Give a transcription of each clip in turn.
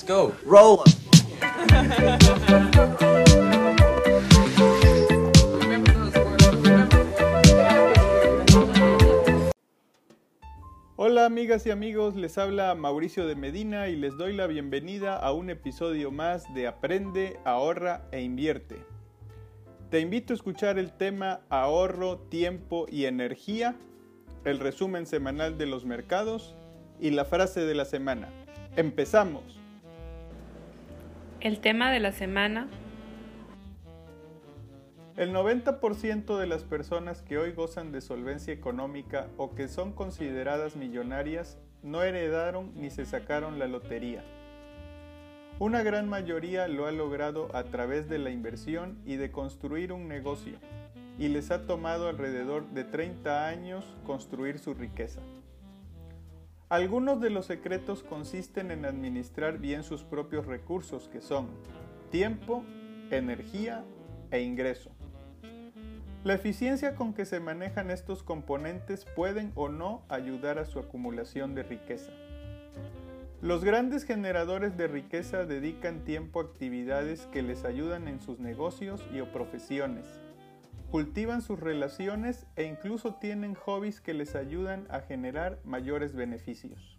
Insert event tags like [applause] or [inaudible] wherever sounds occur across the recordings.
Let's go. Roll. Hola amigas y amigos, les habla Mauricio de Medina y les doy la bienvenida a un episodio más de Aprende, ahorra e invierte. Te invito a escuchar el tema ahorro, tiempo y energía, el resumen semanal de los mercados y la frase de la semana. Empezamos. El tema de la semana. El 90% de las personas que hoy gozan de solvencia económica o que son consideradas millonarias no heredaron ni se sacaron la lotería. Una gran mayoría lo ha logrado a través de la inversión y de construir un negocio, y les ha tomado alrededor de 30 años construir su riqueza. Algunos de los secretos consisten en administrar bien sus propios recursos que son tiempo, energía e ingreso. La eficiencia con que se manejan estos componentes pueden o no ayudar a su acumulación de riqueza. Los grandes generadores de riqueza dedican tiempo a actividades que les ayudan en sus negocios y o profesiones. Cultivan sus relaciones e incluso tienen hobbies que les ayudan a generar mayores beneficios.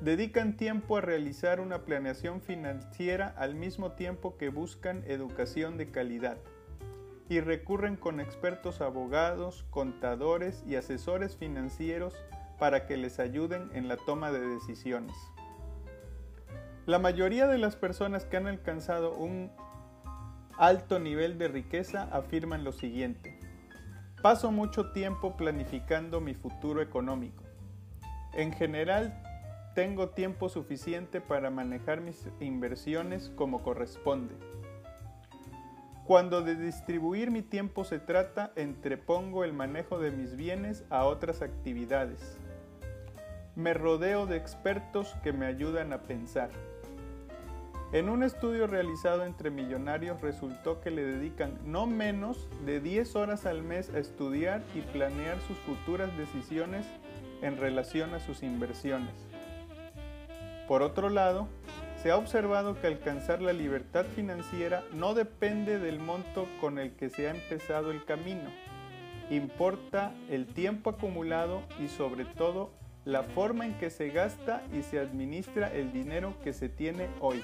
Dedican tiempo a realizar una planeación financiera al mismo tiempo que buscan educación de calidad y recurren con expertos abogados, contadores y asesores financieros para que les ayuden en la toma de decisiones. La mayoría de las personas que han alcanzado un alto nivel de riqueza afirman lo siguiente. Paso mucho tiempo planificando mi futuro económico. En general, tengo tiempo suficiente para manejar mis inversiones como corresponde. Cuando de distribuir mi tiempo se trata, entrepongo el manejo de mis bienes a otras actividades. Me rodeo de expertos que me ayudan a pensar. En un estudio realizado entre millonarios resultó que le dedican no menos de 10 horas al mes a estudiar y planear sus futuras decisiones en relación a sus inversiones. Por otro lado, se ha observado que alcanzar la libertad financiera no depende del monto con el que se ha empezado el camino. Importa el tiempo acumulado y sobre todo la forma en que se gasta y se administra el dinero que se tiene hoy.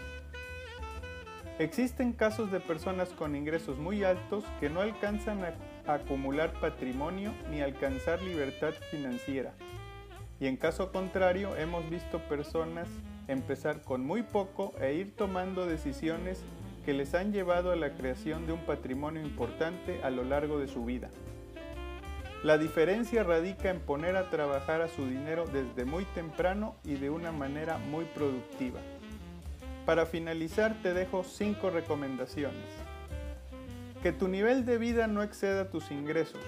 Existen casos de personas con ingresos muy altos que no alcanzan a acumular patrimonio ni alcanzar libertad financiera. Y en caso contrario, hemos visto personas empezar con muy poco e ir tomando decisiones que les han llevado a la creación de un patrimonio importante a lo largo de su vida. La diferencia radica en poner a trabajar a su dinero desde muy temprano y de una manera muy productiva. Para finalizar te dejo 5 recomendaciones. Que tu nivel de vida no exceda tus ingresos.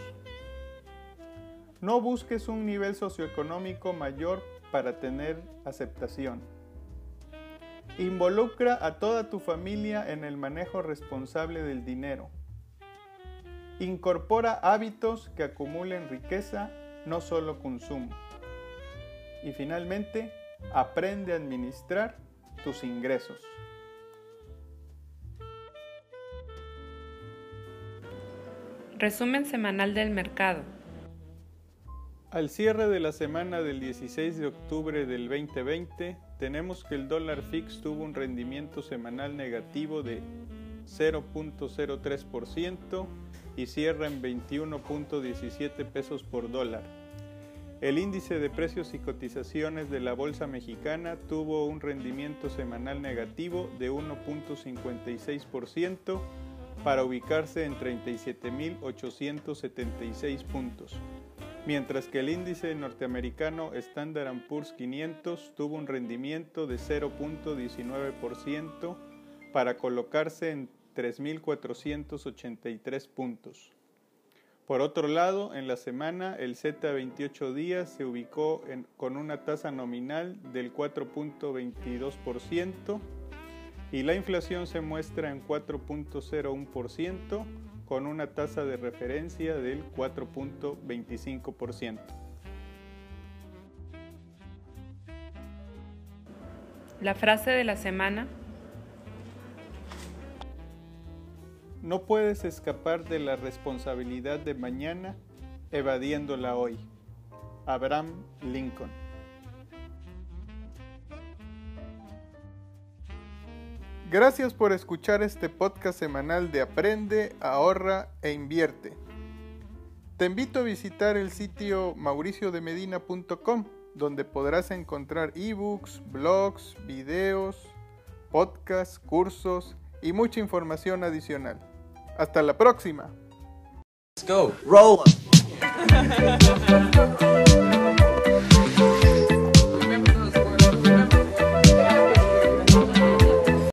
No busques un nivel socioeconómico mayor para tener aceptación. Involucra a toda tu familia en el manejo responsable del dinero. Incorpora hábitos que acumulen riqueza, no solo consumo. Y finalmente, aprende a administrar tus ingresos. Resumen semanal del mercado. Al cierre de la semana del 16 de octubre del 2020, tenemos que el dólar fix tuvo un rendimiento semanal negativo de 0.03% y cierra en 21.17 pesos por dólar. El índice de precios y cotizaciones de la Bolsa Mexicana tuvo un rendimiento semanal negativo de 1.56% para ubicarse en 37.876 puntos mientras que el índice norteamericano Standard Poor's 500 tuvo un rendimiento de 0.19% para colocarse en 3.483 puntos. Por otro lado, en la semana el Z 28 días se ubicó con una tasa nominal del 4.22% y la inflación se muestra en 4.01% con una tasa de referencia del 4.25%. La frase de la semana. No puedes escapar de la responsabilidad de mañana evadiéndola hoy. Abraham Lincoln. Gracias por escuchar este podcast semanal de Aprende, ahorra e invierte. Te invito a visitar el sitio mauriciodemedina.com donde podrás encontrar ebooks, blogs, videos, podcasts, cursos y mucha información adicional. Hasta la próxima. Let's go. Roll. [laughs]